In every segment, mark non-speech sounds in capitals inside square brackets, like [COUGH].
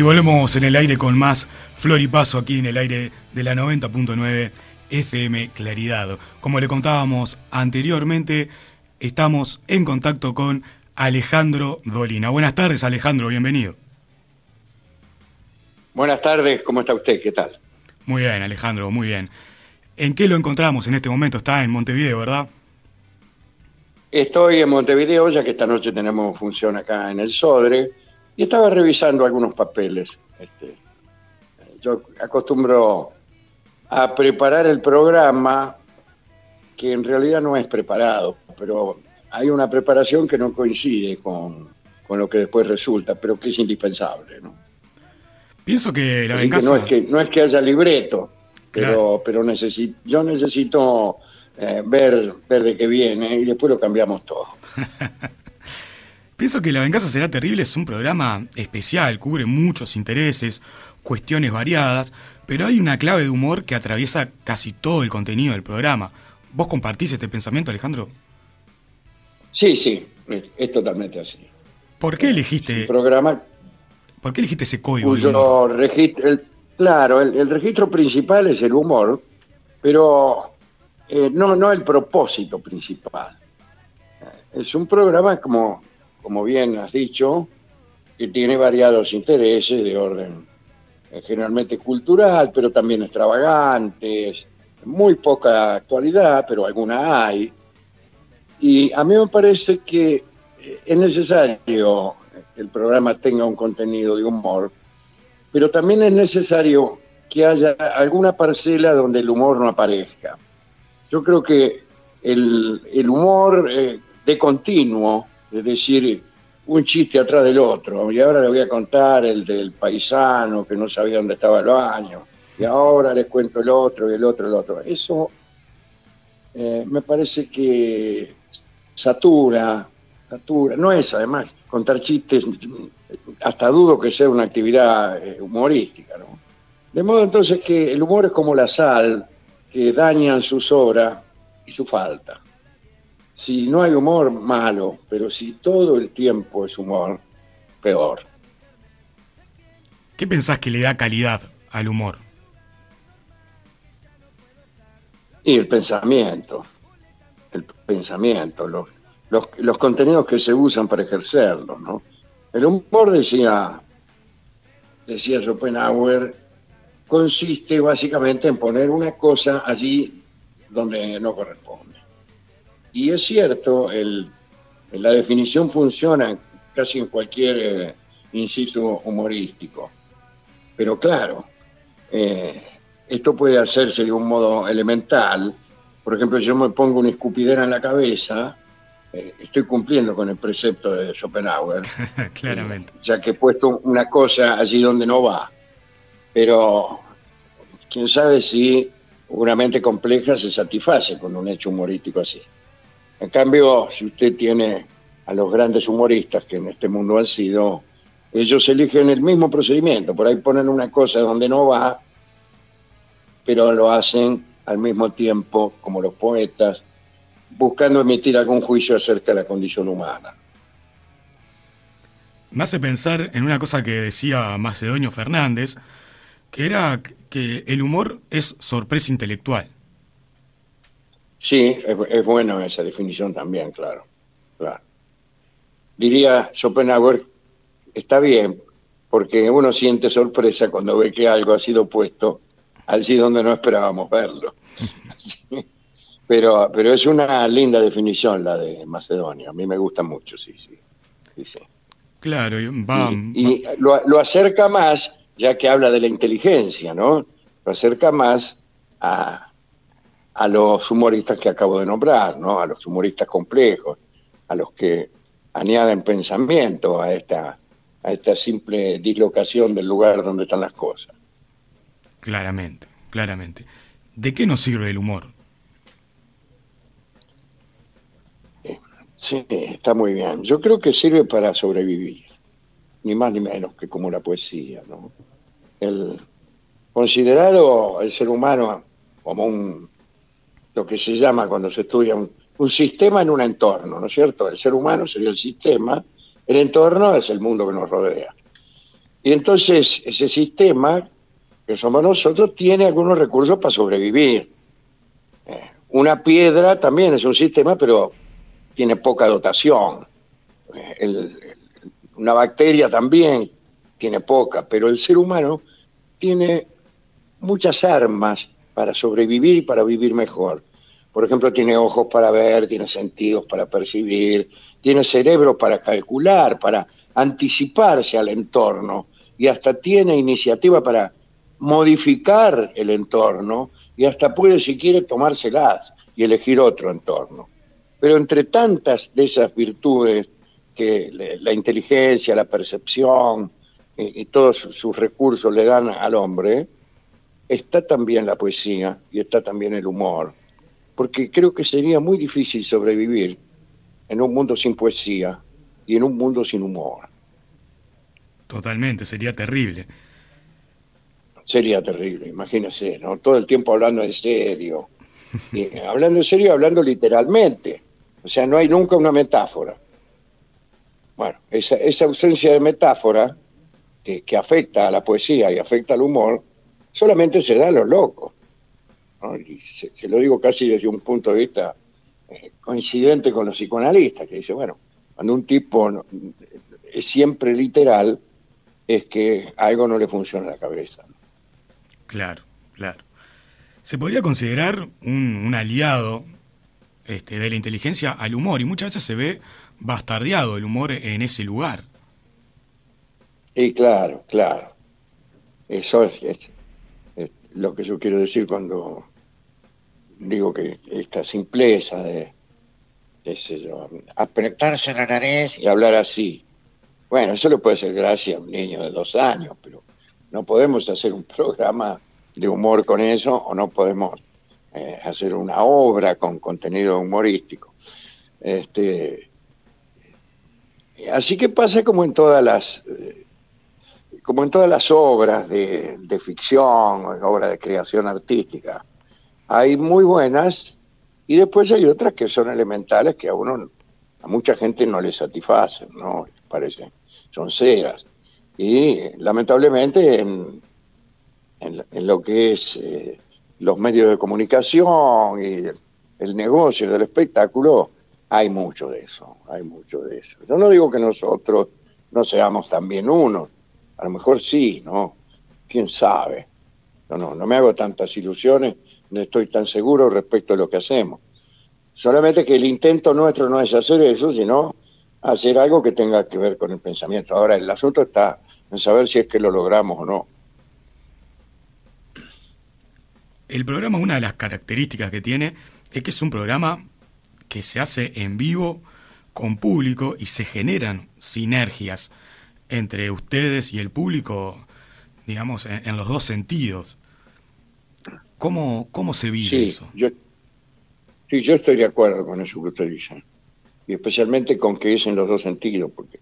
Y volvemos en el aire con más Flor y Paso aquí en el aire de la 90.9 FM Claridad. Como le contábamos anteriormente, estamos en contacto con Alejandro Dolina. Buenas tardes, Alejandro, bienvenido. Buenas tardes, ¿cómo está usted? ¿Qué tal? Muy bien, Alejandro, muy bien. ¿En qué lo encontramos en este momento? Está en Montevideo, ¿verdad? Estoy en Montevideo, ya que esta noche tenemos función acá en el Sodre, y estaba revisando algunos papeles. Este, yo acostumbro a preparar el programa, que en realidad no es preparado, pero hay una preparación que no coincide con, lo que después resulta, pero que es indispensable. ¿no? Pienso que la venganza... no, es que, no es que haya libreto, pero, pero yo necesito eh, ver, ver de qué viene y después lo cambiamos todo. [LAUGHS] Pienso que La Venganza será terrible es un programa especial, cubre muchos intereses, cuestiones variadas, pero hay una clave de humor que atraviesa casi todo el contenido del programa. ¿Vos compartís este pensamiento, Alejandro? Sí, sí, es, totalmente así. ¿Por qué elegiste programa? ¿Por qué elegiste ese código? claro, el registro principal es el humor, pero eh, no, no el propósito principal. Es un programa, como, como bien has dicho, que tiene variados intereses de orden eh, generalmente cultural, pero también extravagantes, muy poca actualidad, pero alguna hay. Y a mí me parece que eh, es necesario que el programa tenga un contenido de humor, pero también es necesario que haya alguna parcela donde el humor no aparezca. Yo creo que el, humor eh, de continuo, es decir, un chiste atrás del otro, y ahora le voy a contar el del paisano que no sabía dónde estaba el baño, y ahora les cuento el otro y el otro el otro. Eso eh, me parece que satura, satura, no es además contar chistes, hasta dudo que sea una actividad eh, humorística, ¿no? De modo entonces que el humor es como la sal, que dañan su sobra y su falta. Si no hay humor, malo, pero si todo el tiempo es humor, peor. ¿Qué pensás que le da calidad al humor? Y el pensamiento, el pensamiento, los, los, los contenidos que se usan para ejercerlo, ¿no? El humor decía, decía Schopenhauer, consiste básicamente en poner una cosa allí donde no corresponde. Y es cierto, el, la definición funciona casi en cualquier eh, inciso humorístico. Pero claro, eh, esto puede hacerse de un modo elemental. Por ejemplo, si yo me pongo una escupidera en la cabeza, eh, estoy cumpliendo con el precepto de Schopenhauer. [LAUGHS] Claramente. ya que he puesto una cosa allí donde no va pero quién sabe si una mente compleja se satisface con un hecho humorístico así. En cambio, si usted tiene a los grandes humoristas que en este mundo han sido, ellos eligen el mismo procedimiento, por ahí ponen una cosa donde no va, pero lo hacen al mismo tiempo como los poetas, buscando emitir algún juicio acerca de la condición humana. Me hace pensar en una cosa que decía Macedonio Fernández, que era que el humor es sorpresa intelectual. Sí, es, bueno esa definición también, claro, claro. Diría Schopenhauer, está bien, porque uno siente sorpresa cuando ve que algo ha sido puesto allí donde no esperábamos verlo. [LAUGHS] Pero, pero es una linda definición la de Macedonia, a mí me gusta mucho, sí, sí. sí, Claro, va, y, lo, lo acerca más ya que habla de la inteligencia, ¿no? Lo acerca más a, a los humoristas que acabo de nombrar, ¿no? A los humoristas complejos, a los que añaden pensamiento a esta, a esta simple dislocación del lugar donde están las cosas. Claramente, claramente. ¿De qué nos sirve el humor? Eh, sí, está muy bien. Yo creo que sirve para sobrevivir, ni más ni menos que como la poesía, ¿no? el, considerado el ser humano como un, lo que se llama cuando se estudia un, sistema en un entorno, ¿no es cierto? El ser humano sería el sistema, el entorno es el mundo que nos rodea. Y entonces ese sistema, que somos nosotros, tiene algunos recursos para sobrevivir. Eh, una piedra también es un sistema, pero tiene poca dotación. Eh, una bacteria también tiene poca, pero el ser humano tiene muchas armas para sobrevivir y para vivir mejor. Por ejemplo, tiene ojos para ver, tiene sentidos para percibir, tiene cerebro para calcular, para anticiparse al entorno y hasta tiene iniciativa para modificar el entorno y hasta puede, si quiere, tomárselas y elegir otro entorno. Pero entre tantas de esas virtudes que la inteligencia, la percepción y, todos sus recursos le dan al hombre, está también la poesía y está también el humor. Porque creo que sería muy difícil sobrevivir en un mundo sin poesía y en un mundo sin humor. Totalmente, sería terrible. Sería terrible, imagínese, ¿no? Todo el tiempo hablando en serio. [LAUGHS] hablando en serio, hablando literalmente. O sea, no hay nunca una metáfora. Bueno, esa, esa ausencia de metáfora que, afecta a la poesía y afecta al humor, solamente se da a los locos. Y se, lo digo casi desde un punto de vista eh, coincidente con los psicoanalistas, que dice, bueno, cuando un tipo es siempre literal, es que algo no le funciona en la cabeza. Claro, claro. ¿Se podría considerar un, aliado este, de la inteligencia al humor? Y muchas veces se ve bastardeado el humor en ese lugar. Y claro, claro. Eso es, lo que yo quiero decir cuando digo que esta simpleza de, qué apretarse la nariz y hablar así. Bueno, eso le puede ser gracia a un niño de dos años, pero no podemos hacer un programa de humor con eso o no podemos eh, hacer una obra con contenido humorístico. Este, así que pasa como en todas las eh, como en todas las obras de, ficción, obras de creación artística. Hay muy buenas y después hay otras que son elementales que a uno, a mucha gente no le satisfacen, ¿no? Parece, son ceras. Y lamentablemente en, en, lo que es eh, los medios de comunicación y el, negocio del espectáculo, hay mucho de eso, hay mucho de eso. Yo no digo que nosotros no seamos también unos, a lo mejor sí, ¿no? ¿Quién sabe? No, no, no me hago tantas ilusiones, no estoy tan seguro respecto a lo que hacemos. Solamente que el intento nuestro no es hacer eso, sino hacer algo que tenga que ver con el pensamiento. Ahora, el asunto está en saber si es que lo logramos o no. El programa, una de las características que tiene, es que es un programa que se hace en vivo con público y se generan sinergias entre ustedes y el público, digamos, en, los dos sentidos. ¿Cómo, cómo se vive eso? Yo, sí, yo estoy de acuerdo con eso que usted dice. Y especialmente con que es en los dos sentidos, porque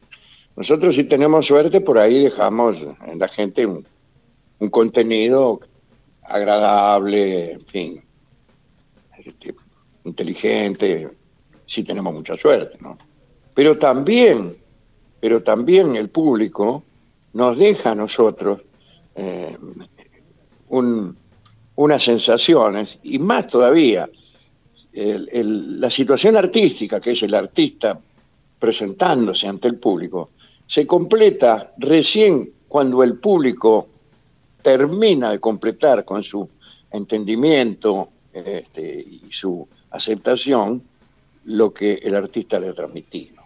nosotros si tenemos suerte, por ahí dejamos en la gente un, un contenido agradable, en fin, este, inteligente, sí tenemos mucha suerte, ¿no? Pero también, pero también el público nos deja a nosotros eh, unas sensaciones, y más todavía, la situación artística, que es el artista presentándose ante el público, se completa recién cuando el público termina de completar con su entendimiento este, y su aceptación lo que el artista le ha transmitido.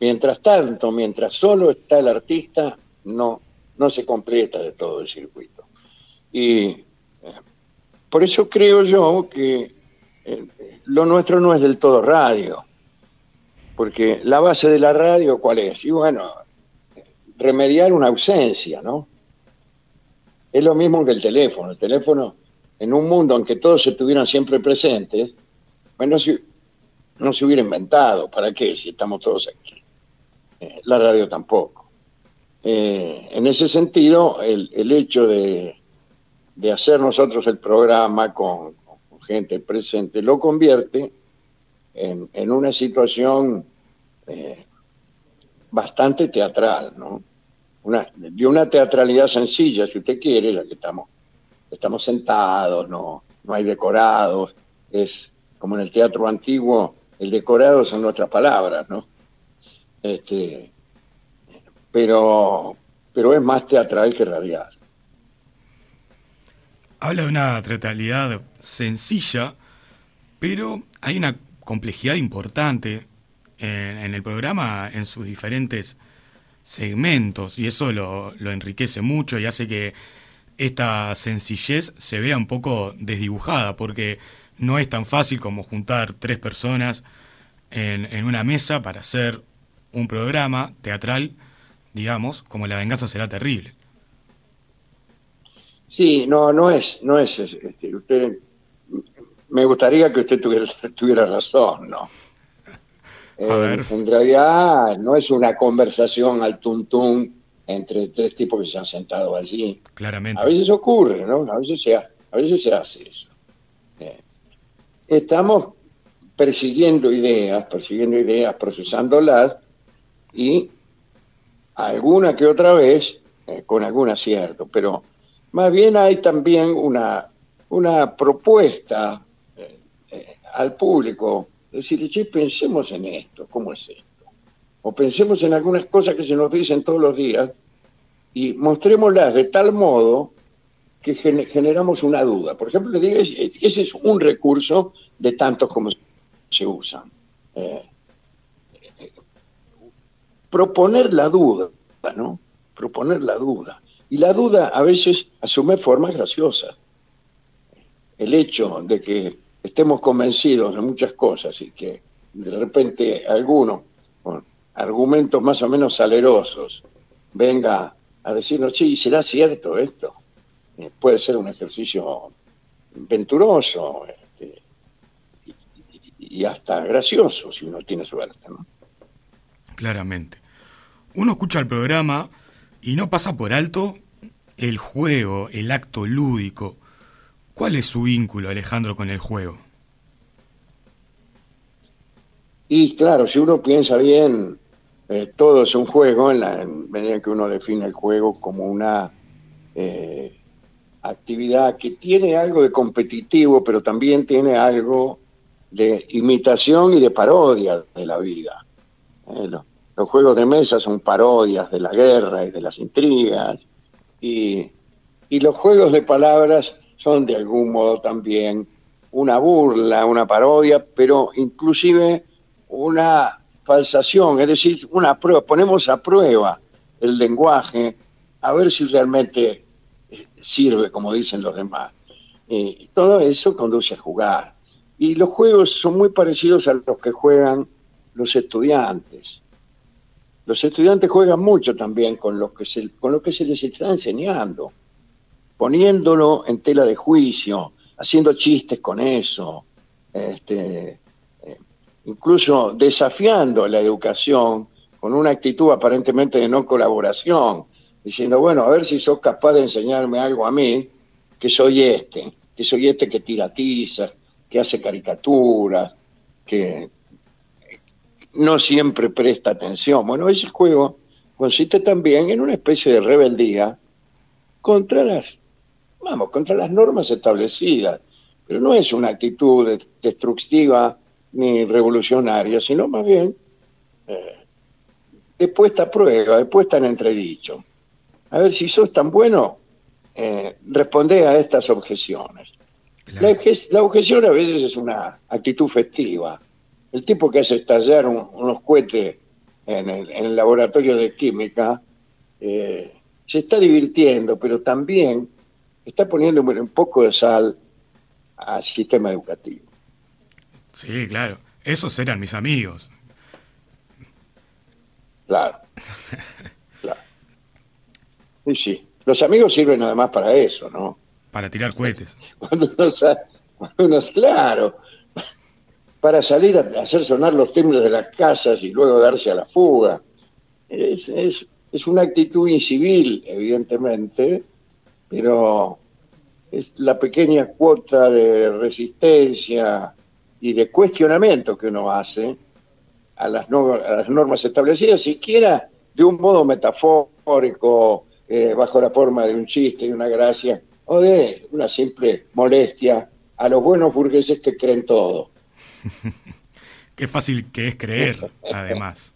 Mientras tanto, mientras solo está el artista, no, no se completa de todo el circuito. Y eh, por eso creo yo que eh, lo nuestro no es del todo radio, porque la base de la radio, ¿cuál es? Y bueno, remediar una ausencia, ¿no? Es lo mismo que el teléfono. El teléfono, en un mundo en que todos estuvieran siempre presentes, bueno, no se hubiera inventado. ¿Para qué? Si estamos todos aquí. Eh, la radio tampoco. Eh, en ese sentido, el, hecho de, hacer nosotros el programa con, gente presente lo convierte en, una situación eh, bastante teatral, ¿no? de una teatralidad sencilla, si usted quiere, ya que estamos, estamos sentados, no, no hay decorados, es como en el teatro antiguo, el decorado son nuestras palabras, ¿no? Este, pero, pero es más teatral que radial. Habla de una teatralidad sencilla, pero hay una complejidad importante en, el programa en sus diferentes segmentos y eso lo, lo enriquece mucho y hace que esta sencillez se vea un poco desdibujada porque no es tan fácil como juntar tres personas en, en, una mesa para hacer un programa teatral, digamos, como La venganza será terrible. Sí, no, no es, no es, este, usted, me gustaría que usted tuviera, [LAUGHS] tuviera razón, ¿no? [LAUGHS] Eh, en realidad no es una conversación al tuntún entre tres tipos que se han sentado allí. Claramente. A veces ocurre, ¿no? A veces se, a veces se hace eso. Eh, estamos persiguiendo ideas, persiguiendo ideas, procesándolas y alguna que otra vez eh, con algún acierto, pero más bien hay también una, una propuesta al público Decirle, che, pensemos en esto, ¿cómo es esto? O pensemos en algunas cosas que se nos dicen todos los días y mostrémoslas de tal modo que generamos una duda. Por ejemplo, le digo, ese es un recurso de tantos como se usan. Eh, proponer la duda, ¿no? Proponer la duda. Y la duda a veces asume formas graciosas. El hecho de que estemos convencidos de muchas cosas y que de repente alguno con argumentos más o menos salerosos venga a decirnos, sí, ¿será cierto esto? Eh, puede ser un ejercicio venturoso este, y, hasta gracioso si uno tiene suerte. ¿no? Claramente. Uno escucha el programa y no pasa por alto el juego, el acto lúdico, ¿Cuál es su vínculo, Alejandro, con el juego? Y claro, si uno piensa bien, eh, todo es un juego en la medida que uno define el juego como una eh, actividad que tiene algo de competitivo, pero también tiene algo de imitación y de parodia de la vida. Los, juegos de mesa son parodias de la guerra y de las intrigas, y, y los juegos de palabras son de algún modo también una burla, una parodia, pero inclusive una falsación, es decir, una prueba, ponemos a prueba el lenguaje a ver si realmente eh, sirve, como dicen los demás. Eh, todo eso conduce a jugar. Y los juegos son muy parecidos a los que juegan los estudiantes. Los estudiantes juegan mucho también con lo que se, con lo que se les está enseñando poniéndolo en tela de juicio, haciendo chistes con eso, este, eh, incluso desafiando la educación con una actitud aparentemente de no colaboración, diciendo, bueno, a ver si sos capaz de enseñarme algo a mí, que soy este, que soy este que tira tizas, que hace caricaturas, que no siempre presta atención. Bueno, ese juego consiste también en una especie de rebeldía contra las vamos, contra las normas establecidas. Pero no es una actitud destructiva ni revolucionaria, sino más bien eh, de puesta a prueba, de puesta en entredicho. A ver, si sos tan bueno, eh, responde a estas objeciones. La, objeción a veces es una actitud festiva. El tipo que hace estallar unos cohetes en el, laboratorio de química eh, se está divirtiendo, pero también está poniendo un poco de sal al sistema educativo. Sí, claro. Esos eran mis amigos. Claro. claro. Sí, sí. Los amigos sirven además para eso, ¿no? Para tirar cohetes. Cuando uno, claro, para salir a hacer sonar los timbres de las casas y luego darse a la fuga. Es, es, es una actitud incivil, evidentemente, pero es la pequeña cuota de resistencia y de cuestionamiento que uno hace a las, las normas establecidas, siquiera de un modo metafórico, eh, bajo la forma de un chiste y una gracia, o de una simple molestia a los buenos burgueses que creen todo. [LAUGHS] Qué fácil que es creer, además.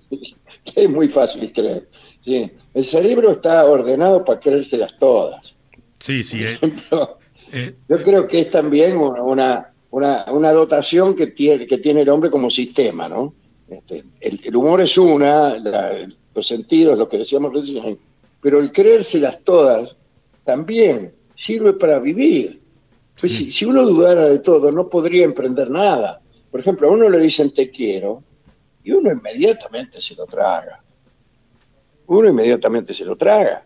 [LAUGHS] es muy fácil creer. Sí. El cerebro está ordenado para creérselas todas. Sí, sí. Eh. Eh, yo creo que es también una, una, una, dotación que tiene, que tiene el hombre como sistema, ¿no? Este, el, humor es una, los sentidos, lo que decíamos recién, pero el creérselas todas también sirve para vivir. Pues si, si, uno dudara de todo, no podría emprender nada. Por ejemplo, a uno le dicen te quiero y uno inmediatamente se lo traga. Uno inmediatamente se lo traga.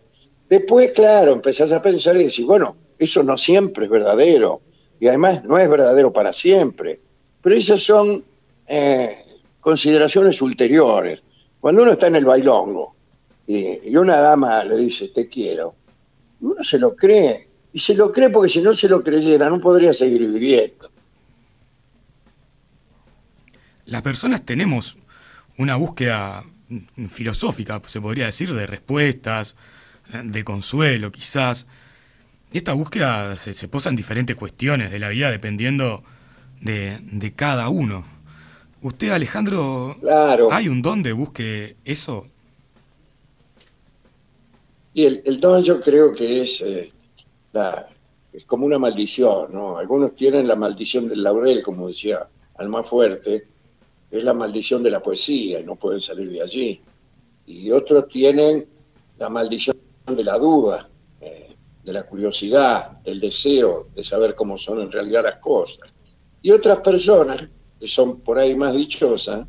Después, claro, empezás a pensar y decís, bueno, eso no siempre es verdadero. Y además no es verdadero para siempre. Pero esas son eh, consideraciones ulteriores. Cuando uno está en el bailongo y, una dama le dice, te quiero, uno se lo cree. Y se lo cree porque si no se lo creyera no podría seguir viviendo. Las personas tenemos una búsqueda filosófica, se podría decir, de respuestas, de consuelo quizás. Y esta búsqueda se, posa en diferentes cuestiones de la vida dependiendo de, cada uno. ¿Usted, Alejandro, claro. hay un don de busque eso? Y el, don yo creo que es, eh, es como una maldición, ¿no? Algunos tienen la maldición del laurel, como decía al más fuerte, es la maldición de la poesía y no pueden salir de allí. Y otros tienen la maldición de la duda, eh, de la curiosidad, del deseo de saber cómo son en realidad las cosas. Y otras personas, que son por ahí más dichosas,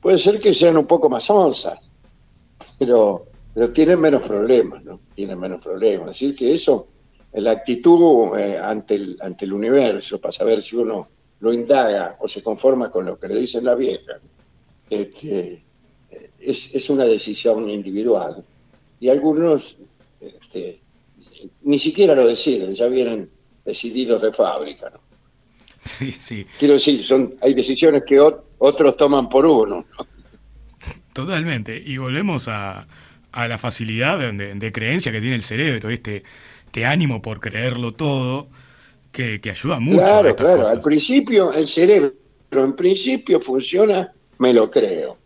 puede ser que sean un poco más onzas, pero, pero tienen menos problemas, ¿no? Tienen menos problemas. Es decir, que eso, la actitud eh, ante, el, ante el universo, para saber si uno lo indaga o se conforma con lo que le dice la vieja, este, es, es, una decisión individual. Y algunos este, ni siquiera lo deciden, ya vienen decididos de fábrica. ¿no? Sí, sí. Quiero decir, son, hay decisiones que otros toman por uno. Totalmente. Y volvemos a, a la facilidad de, de, creencia que tiene el cerebro, este, este ánimo por creerlo todo que, ayuda mucho. Claro, claro. Al principio el cerebro, en principio funciona, me lo creo.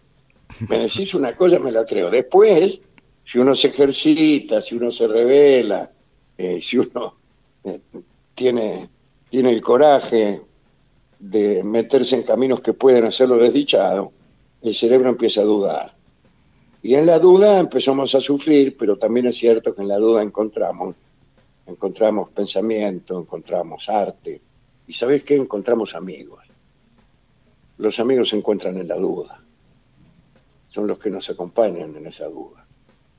Me decís una cosa, me la creo. Después, si uno se ejercita, si uno se revela, eh, si uno eh, tiene, tiene el coraje de meterse en caminos que pueden hacerlo desdichado, el cerebro empieza a dudar. Y en la duda empezamos a sufrir, pero también es cierto que en la duda encontramos encontramos pensamiento, encontramos arte. ¿Y sabes qué? Encontramos amigos. Los amigos se encuentran en la duda. Son los que nos acompañan en esa duda.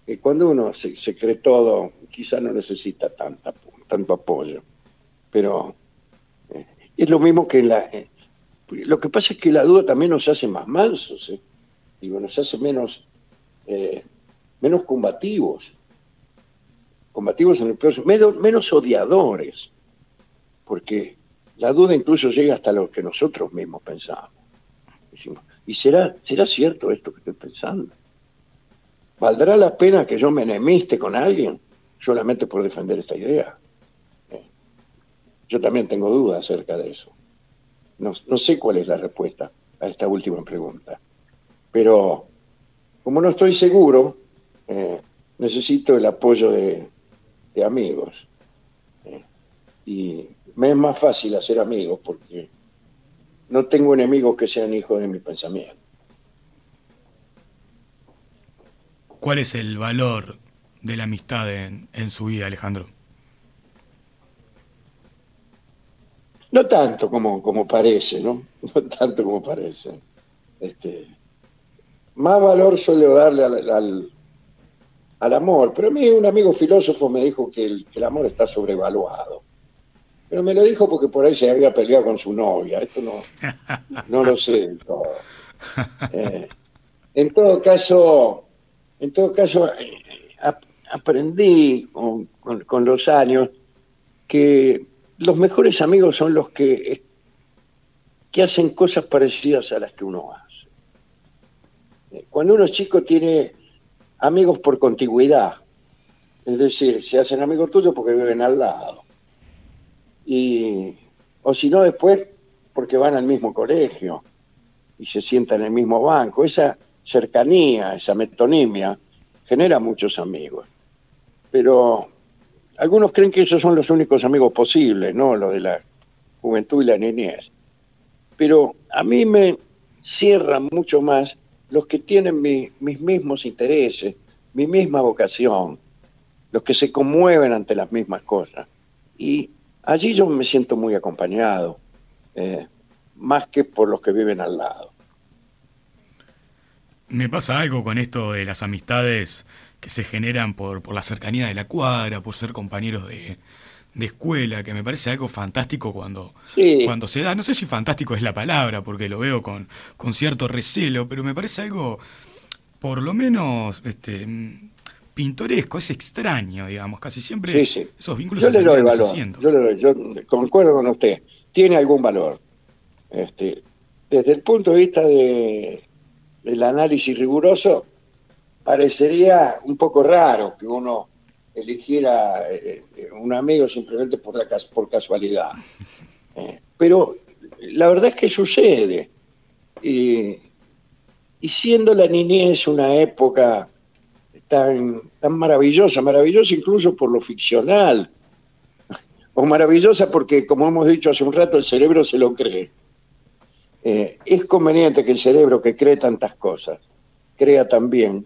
Y cuando uno se, cree todo, quizá no necesita tanta, tanto apoyo. Pero eh, es lo mismo que la... Eh, lo que pasa es que la duda también nos hace más mansos, ¿eh? Digo, nos hace menos, menos combativos combativos en el proceso, menos, odiadores, porque la duda incluso llega hasta lo que nosotros mismos pensamos. ¿y será, será cierto esto que estoy pensando? ¿Valdrá la pena que yo me enemiste con alguien solamente por defender esta idea? Eh, yo también tengo dudas acerca de eso. No, sé cuál es la respuesta a esta última pregunta. Pero como no estoy seguro, eh, necesito el apoyo de, de amigos. ¿eh? Y me es más fácil hacer amigos porque no tengo enemigos que sean hijos de mi pensamiento. ¿Cuál es el valor de la amistad en, su vida, Alejandro? No tanto como, como parece, ¿no? [LAUGHS] No tanto como parece. Este, más valor suele darle al, al amor. Pero a mí un amigo filósofo me dijo que el, amor está sobrevaluado. Pero me lo dijo porque por ahí se había peleado con su novia. Esto no, [LAUGHS] no lo sé del todo. Eh, en todo caso, en todo caso, eh, aprendí con, con, los años que los mejores amigos son los que, que hacen cosas parecidas a las que uno hace. Eh, cuando uno es chico tiene amigos por contigüidad, es decir, se hacen amigos tuyos porque viven al lado. Y, o si no, después porque van al mismo colegio y se sientan en el mismo banco. Esa cercanía, esa metonimia, genera muchos amigos. Pero algunos creen que esos son los únicos amigos posibles, ¿no? Los de la juventud y la niñez. Pero a mí me cierran mucho más los que tienen mis mismos intereses, mi misma vocación, los que se conmueven ante las mismas cosas. Y allí yo me siento muy acompañado, eh, más que por los que viven al lado. Me pasa algo con esto de las amistades que se generan por, por la cercanía de la cuadra, por ser compañeros de, de escuela, que me parece algo fantástico cuando, cuando se da. No sé si fantástico es la palabra, porque lo veo con, con cierto recelo, pero me parece algo, por lo menos, este, pintoresco, es extraño, digamos, casi siempre esos vínculos yo le doy valor, yo, le doy, yo concuerdo con usted, tiene algún valor. Este, desde el punto de vista de, del análisis riguroso, parecería un poco raro que uno eligiera eh, eh, un amigo simplemente por, la, por casualidad. [LAUGHS] Eh, pero la verdad es que sucede. y siendo la niñez una época tan, tan maravillosa, maravillosa incluso por lo ficcional, [LAUGHS] o maravillosa porque, como hemos dicho hace un rato, el cerebro se lo cree. es conveniente que el cerebro que cree tantas cosas crea también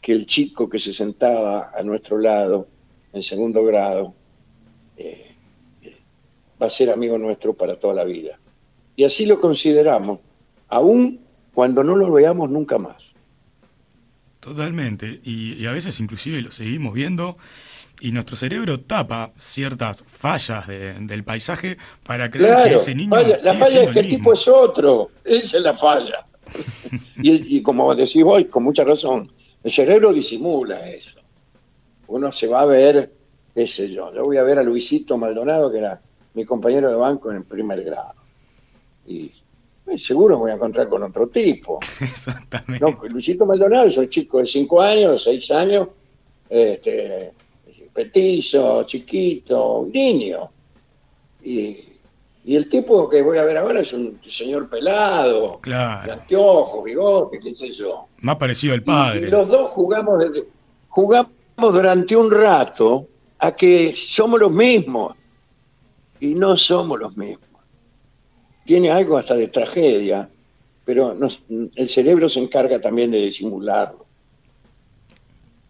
que el chico que se sentaba a nuestro lado en segundo grado eh, va a ser amigo nuestro para toda la vida. Y así lo consideramos, aun cuando no lo veamos nunca más. Totalmente, y, a veces inclusive lo seguimos viendo y nuestro cerebro tapa ciertas fallas del paisaje para creer que ese niño... la falla es que el tipo es otro, esa es la falla. [LAUGHS] y, y como decís vos, con mucha razón, el cerebro disimula eso. Uno se va a ver, qué sé yo, yo voy a ver a Luisito Maldonado, que era mi compañero de banco en el primer grado. Y seguro voy a encontrar con otro tipo. [LAUGHS] Exactamente. No, Luisito Maldonado es un chico de 5 años, 6 años, este, petizo, chiquito, un niño. Y y el tipo que voy a ver ahora es un señor pelado, claro. de anteojos, bigote, qué sé yo. Más parecido al padre. Y, los dos jugamos, jugamos durante un rato a que somos los mismos. Y no somos los mismos. Tiene algo hasta de tragedia, pero el cerebro se encarga también de disimularlo.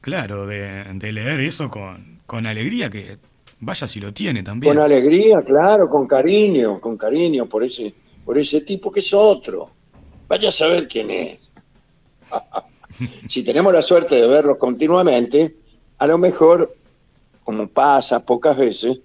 Claro, de, de leer eso con, con alegría, que Vaya si lo tiene también. Con alegría, claro, con cariño, con cariño por ese, por ese tipo que es otro. Vaya a saber quién es. [LAUGHS] si tenemos la suerte de verlo continuamente, a lo mejor, como pasa pocas veces,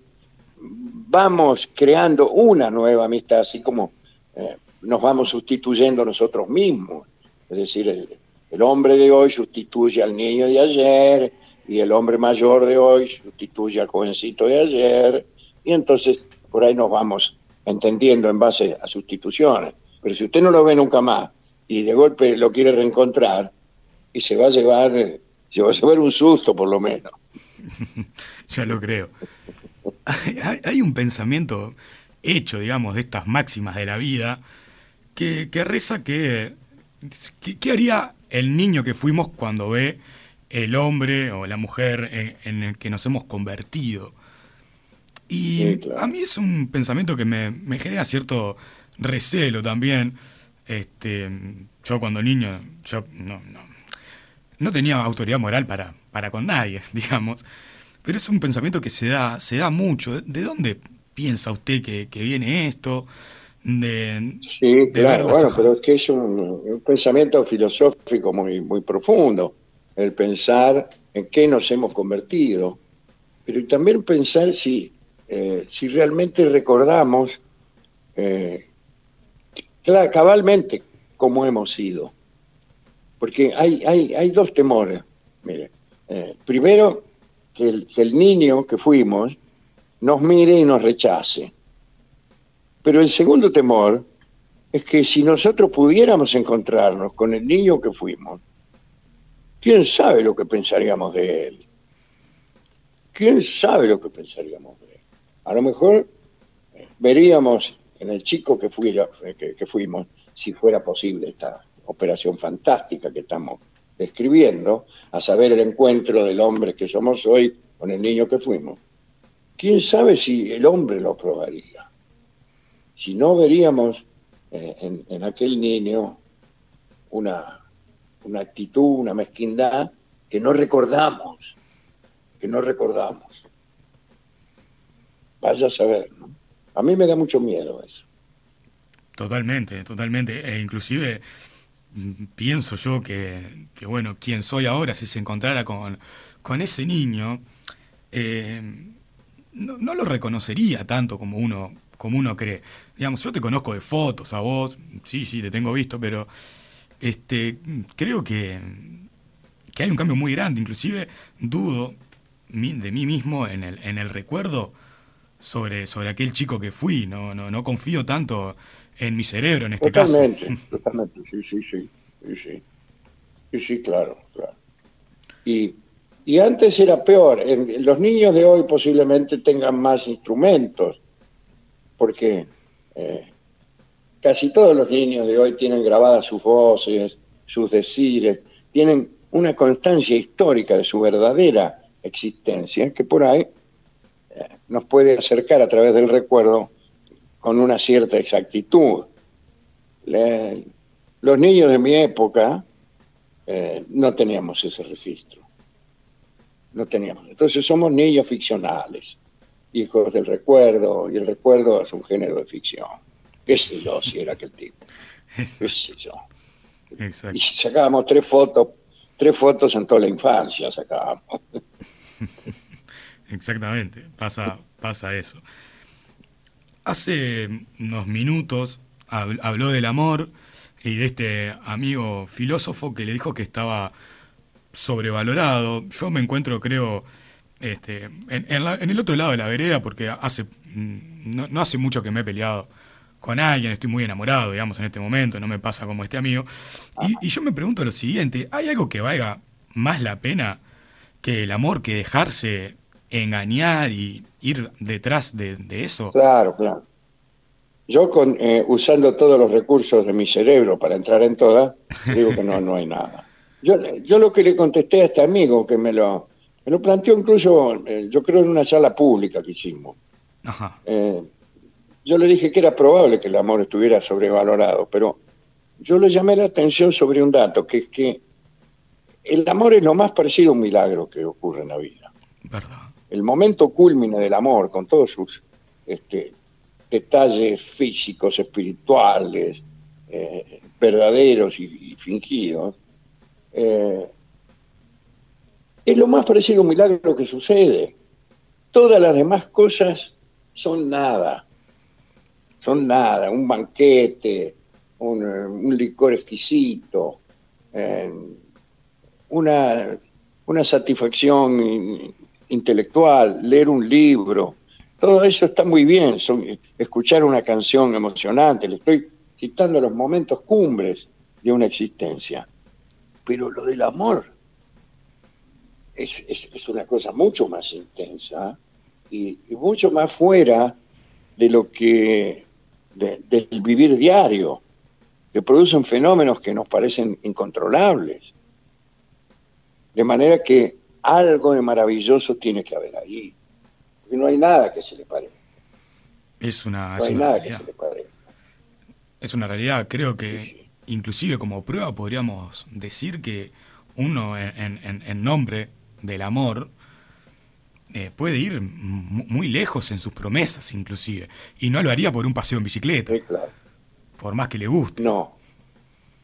vamos creando una nueva amistad, así como eh, nos vamos sustituyendo nosotros mismos. Es decir, el hombre de hoy sustituye al niño de ayer, y el hombre mayor de hoy sustituye al jovencito de ayer, y entonces por ahí nos vamos entendiendo en base a sustituciones. Pero si usted no lo ve nunca más y de golpe lo quiere reencontrar, y se va a llevar, se va a llevar un susto por lo menos. [LAUGHS] ya lo creo. Hay, un pensamiento hecho, digamos, de estas máximas de la vida, que, que reza que, ¿qué haría el niño que fuimos cuando ve el hombre o la mujer en, el que nos hemos convertido. Y a mí es un pensamiento que me, genera cierto recelo también. Este, yo cuando niño, yo no, no, no tenía autoridad moral para, para con nadie, [LAUGHS] digamos. Pero es un pensamiento que se da, se da mucho. ¿De dónde piensa usted que, viene esto? De, sí, claro, bueno, [LAUGHS] pero es que es un, un pensamiento filosófico muy, muy profundo el pensar en qué nos hemos convertido, pero también pensar si, eh, si realmente recordamos eh, cabalmente cómo hemos sido. Porque hay, hay, hay dos temores. Mire, eh, primero, que el, que el niño que fuimos nos mire y nos rechace. Pero el segundo temor es que si nosotros pudiéramos encontrarnos con el niño que fuimos, ¿quién sabe lo que pensaríamos de él? ¿Quién sabe lo que pensaríamos de él? A lo mejor eh, veríamos en el chico que, eh, que fuimos, si fuera posible esta operación fantástica que estamos describiendo, a saber el encuentro del hombre que somos hoy con el niño que fuimos. ¿Quién sabe si el hombre lo probaría? Si no veríamos eh, en, aquel niño una, una actitud, una mezquindad que no recordamos, que no recordamos. Vaya a saber, ¿no? A mí me da mucho miedo eso. Totalmente, totalmente. E inclusive mm, pienso yo que, que, bueno, quien soy ahora, si se encontrara con, con ese niño, eh, no, no, lo reconocería tanto como uno, como uno cree. Digamos, yo te conozco de fotos a vos, sí, sí, te tengo visto, pero este, creo que, que hay un cambio muy grande. Inclusive dudo de mí mismo en el, en el recuerdo sobre, sobre aquel chico que fui. No, no, no confío tanto en mi cerebro en este caso. Totalmente, [LAUGHS] sí, sí, sí, sí. Sí, sí, claro, claro. Y y antes era peor. los niños de hoy posiblemente tengan más instrumentos, porque eh, casi todos los niños de hoy tienen grabadas sus voces, sus decires, tienen una constancia histórica de su verdadera existencia, que por ahí eh, nos puede acercar a través del recuerdo con una cierta exactitud. los niños de mi época eh, no teníamos ese registro no teníamos. Entonces somos niños ficcionales, hijos del recuerdo, y el recuerdo es un género de ficción. ¿Qué sé yo si era aquel tipo? [LAUGHS] ¿Qué sé yo? Y sacábamos tres fotos, tres fotos en toda la infancia sacábamos. [LAUGHS] Exactamente, pasa, pasa eso. Hace unos minutos habló del amor y de este amigo filósofo que le dijo que estaba sobrevalorado. Yo me encuentro, creo, este, en, en, el otro lado de la vereda, porque hace mm, no, hace mucho que me he peleado con alguien, estoy muy enamorado, digamos, en este momento, no me pasa como este amigo. Y, yo me pregunto lo siguiente, ¿hay algo que valga más la pena que el amor, que dejarse engañar y ir detrás de, eso? Claro, claro. Yo con, eh, usando todos los recursos de mi cerebro para entrar en todas, [LAUGHS] digo que no, no hay nada. Yo, yo lo que le contesté a este amigo, que me lo, me lo planteó incluso, eh, yo creo en una sala pública que hicimos. Eh, yo le dije que era probable que el amor estuviera sobrevalorado, pero yo le llamé la atención sobre un dato, que es que el amor es lo más parecido a un milagro que ocurre en la vida. El momento culmine del amor, con todos sus este, detalles físicos, espirituales, eh, verdaderos y fingidos, eh, es lo más parecido a un milagro que sucede. Todas las demás cosas son nada. Son nada. Un banquete, un, licor exquisito, eh, una, una satisfacción intelectual, leer un libro. Todo eso está muy bien. escuchar una canción emocionante. Le estoy citando los momentos cumbres de una existencia pero lo del amor es, una cosa mucho más intensa y, mucho más fuera de lo que del vivir diario, que producen fenómenos que nos parecen incontrolables. De manera que algo de maravilloso tiene que haber ahí, porque no hay nada que se le parezca. Es una, no hay nada que se le parezca. Es una realidad, creo que inclusive como prueba podríamos decir que uno en, nombre del amor eh, puede ir muy lejos en sus promesas inclusive y no lo haría por un paseo en bicicleta por más que le guste. No.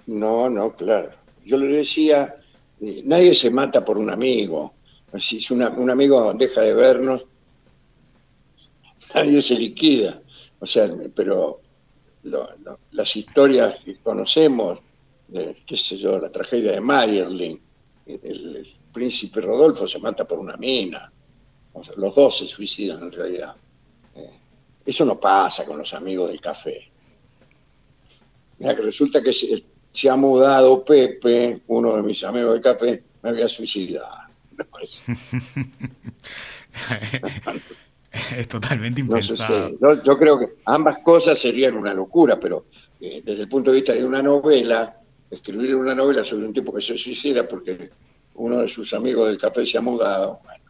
No no claro. Yo le decía eh, nadie se mata por un amigo. Si un amigo deja de vernos [LAUGHS] nadie se liquida. O sea pero las historias que conocemos, qué sé yo, la tragedia de Mayerling, el, príncipe Rodolfo se mata por una mina, los dos se suicidan en realidad. Eh, eso no pasa con los amigos del café. que resulta que se ha mudado Pepe, uno de mis amigos del café, me había suicidado. [LAUGHS] [LAUGHS] es totalmente impensado. yo, creo que ambas cosas serían una locura, pero eh, desde el punto de vista de una novela, escribir una novela sobre un tipo que se suicida porque uno de sus amigos del café se ha mudado, bueno,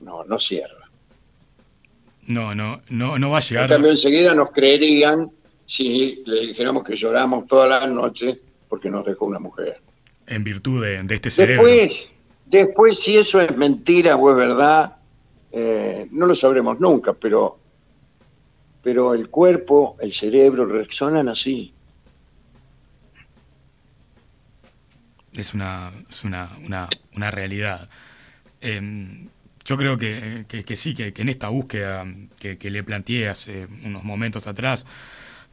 no, no cierra. No, no, no, no va a llegar. En cambio, enseguida nos creerían si le dijéramos que lloramos toda la noche porque nos dejó una mujer. En virtud de, este cerebro. Después, después, si eso es mentira o es verdad, eh, no lo sabremos nunca, pero, pero el cuerpo, el cerebro reaccionan así. Es una, es una, una, una realidad. Em, yo creo que, sí, que, en esta búsqueda que, le planteé hace unos momentos atrás,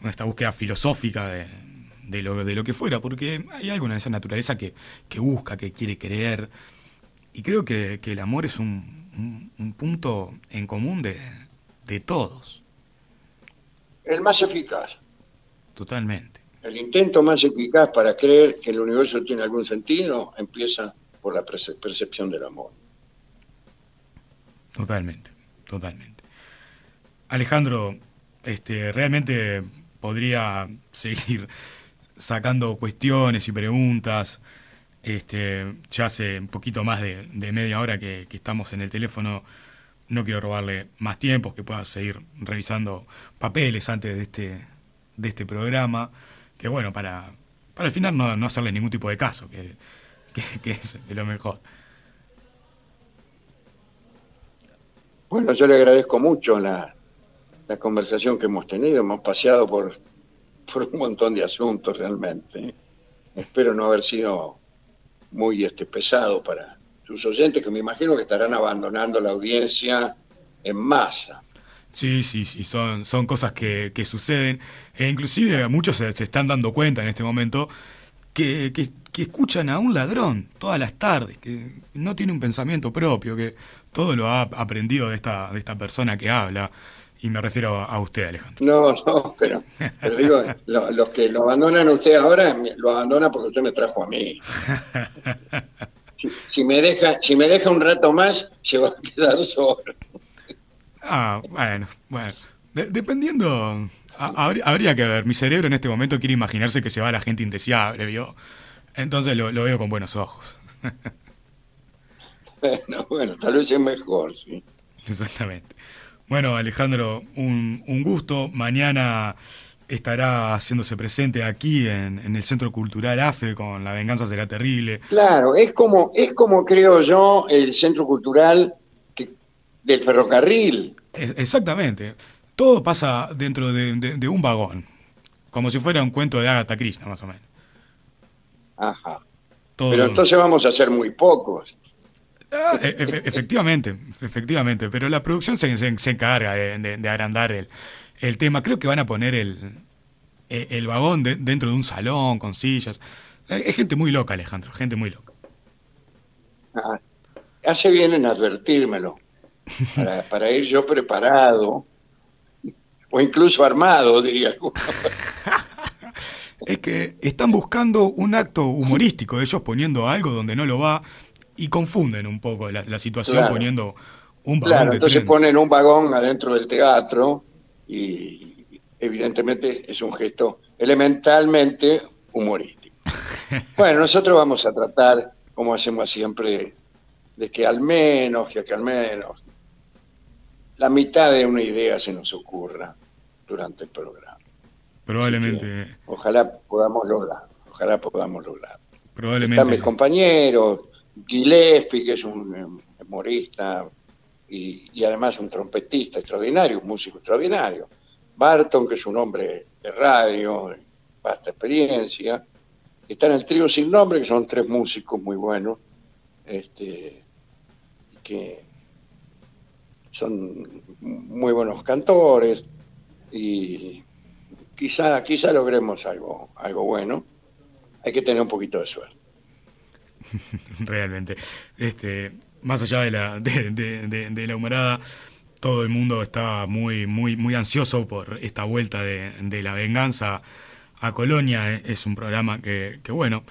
en esta búsqueda filosófica de, lo, de lo que fuera, porque hay algo en esa naturaleza que, busca, que quiere creer, y creo que, el amor es un, un, punto en común de, de todos. El más eficaz. Totalmente. El intento más eficaz para creer que el universo tiene algún sentido empieza por la percepción del amor. Totalmente, totalmente. Alejandro, este, realmente podría seguir sacando cuestiones y preguntas. Este, ya hace un poquito más de, media hora que, estamos en el teléfono. No quiero robarle más tiempo, que pueda seguir revisando papeles antes de este, de este programa. Que bueno, para, para al final no, no hacerle ningún tipo de caso, que, que es lo mejor. Bueno, yo le agradezco mucho la, conversación que hemos tenido. Hemos paseado por, por un montón de asuntos realmente. Espero no haber sido muy este, pesado para sus oyentes, que me imagino que estarán abandonando la audiencia en masa. Sí, sí, sí, son, son cosas que, que suceden. E inclusive muchos se, están dando cuenta en este momento que, que, escuchan a un ladrón todas las tardes, que no tiene un pensamiento propio, que todo lo ha aprendido de esta, de esta persona que habla. Y me refiero a usted, Alejandro. No, no, pero, digo, los que lo abandonan a usted ahora, lo abandonan porque usted me trajo a mí. Si, me deja, si me deja un rato más, se va a quedar solo. Ah, bueno, bueno. dependiendo, habría, que ver. Mi cerebro en este momento quiere imaginarse que se va la gente indeseable, ¿vio? Entonces lo, lo veo con buenos ojos. Bueno, bueno, tal vez es mejor, sí. Exactamente. Bueno, Alejandro, un, un gusto. Mañana estará haciéndose presente aquí en, el Centro Cultural AFE con La Venganza será terrible. Claro, es como, es como creo yo el Centro Cultural del ferrocarril. exactamente. Todo pasa dentro de, un vagón, como si fuera un cuento de Agatha Christie, más o menos. Ajá. Pero entonces vamos a ser muy pocos. Ah, efectivamente, efectivamente, pero la producción se, se, encarga de, agrandar el, el, tema. Creo que van a poner el, e, el, vagón dentro de un salón con sillas. Es gente muy loca, Alejandro, gente muy loca. Ah, hace bien en advertírmelo, para, para ir yo preparado, o incluso armado, diría [LAUGHS] es que están buscando un acto humorístico, ellos poniendo algo donde no lo va y confunden un poco la, situación poniendo un vagón claro, entonces ponen un vagón adentro del teatro y evidentemente es un gesto elementalmente humorístico. [LAUGHS] bueno, nosotros vamos a tratar, como hacemos siempre, de que al menos, que, que al menos la mitad de una idea se nos ocurra durante el programa. Probablemente. ojalá podamos lograr, ojalá podamos lograr. Probablemente. Están mis compañeros, Gillespie, que es un humorista y, además un trompetista extraordinario, un músico extraordinario. Barton, que es un hombre de radio, de vasta experiencia. Está en el trío sin nombre, que son tres músicos muy buenos, este, que son muy buenos cantores y quizá, quizá logremos algo, algo bueno. Hay que tener un poquito de suerte. [LAUGHS] realmente. Este, más allá de la, de, la humarada, todo el mundo está muy, muy, muy ansioso por esta vuelta de, la venganza a Colonia. Es un programa que, bueno,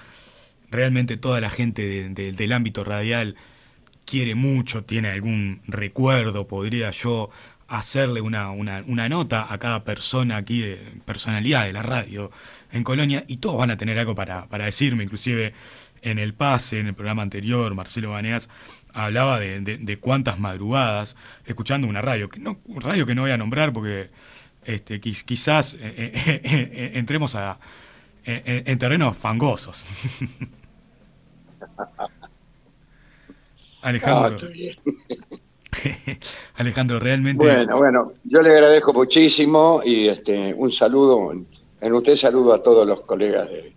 realmente toda la gente del ámbito radial quiere mucho, tiene algún recuerdo, podría yo hacerle una, una, nota a cada persona aquí, de personalidad de la radio en Colonia, y todos van a tener algo para, para decirme, inclusive en el pase, en el programa anterior, Marcelo Baneas hablaba de, de, cuántas madrugadas escuchando una radio, que no, un radio que no voy a nombrar porque este, quizás eh, [LAUGHS] eh, eh, entremos a, en terrenos fangosos. [LAUGHS] Alejandro. [LAUGHS] Alejandro, realmente. Bueno, bueno, yo le agradezco muchísimo y este un saludo, en usted saludo a todos los colegas de,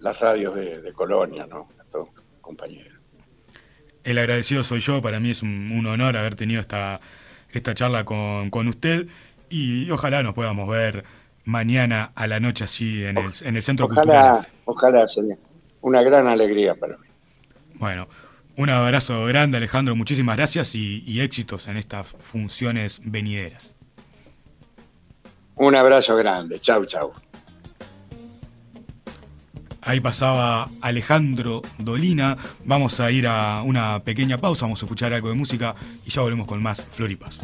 las radios de, Colonia, ¿no? A todos compañeros. El agradecido soy yo, para mí es un, honor haber tenido esta, esta charla con, con usted y, ojalá nos podamos ver mañana a la noche así en el, en el Centro ojalá, Cultural. Ojalá sería una gran alegría para mí. Bueno, un abrazo grande, Alejandro. Muchísimas gracias y, éxitos en estas funciones venideras. Un abrazo grande. Chau, chau. Ahí pasaba Alejandro Dolina. Vamos a ir a una pequeña pausa, vamos a escuchar algo de música y ya volvemos con más Floripas.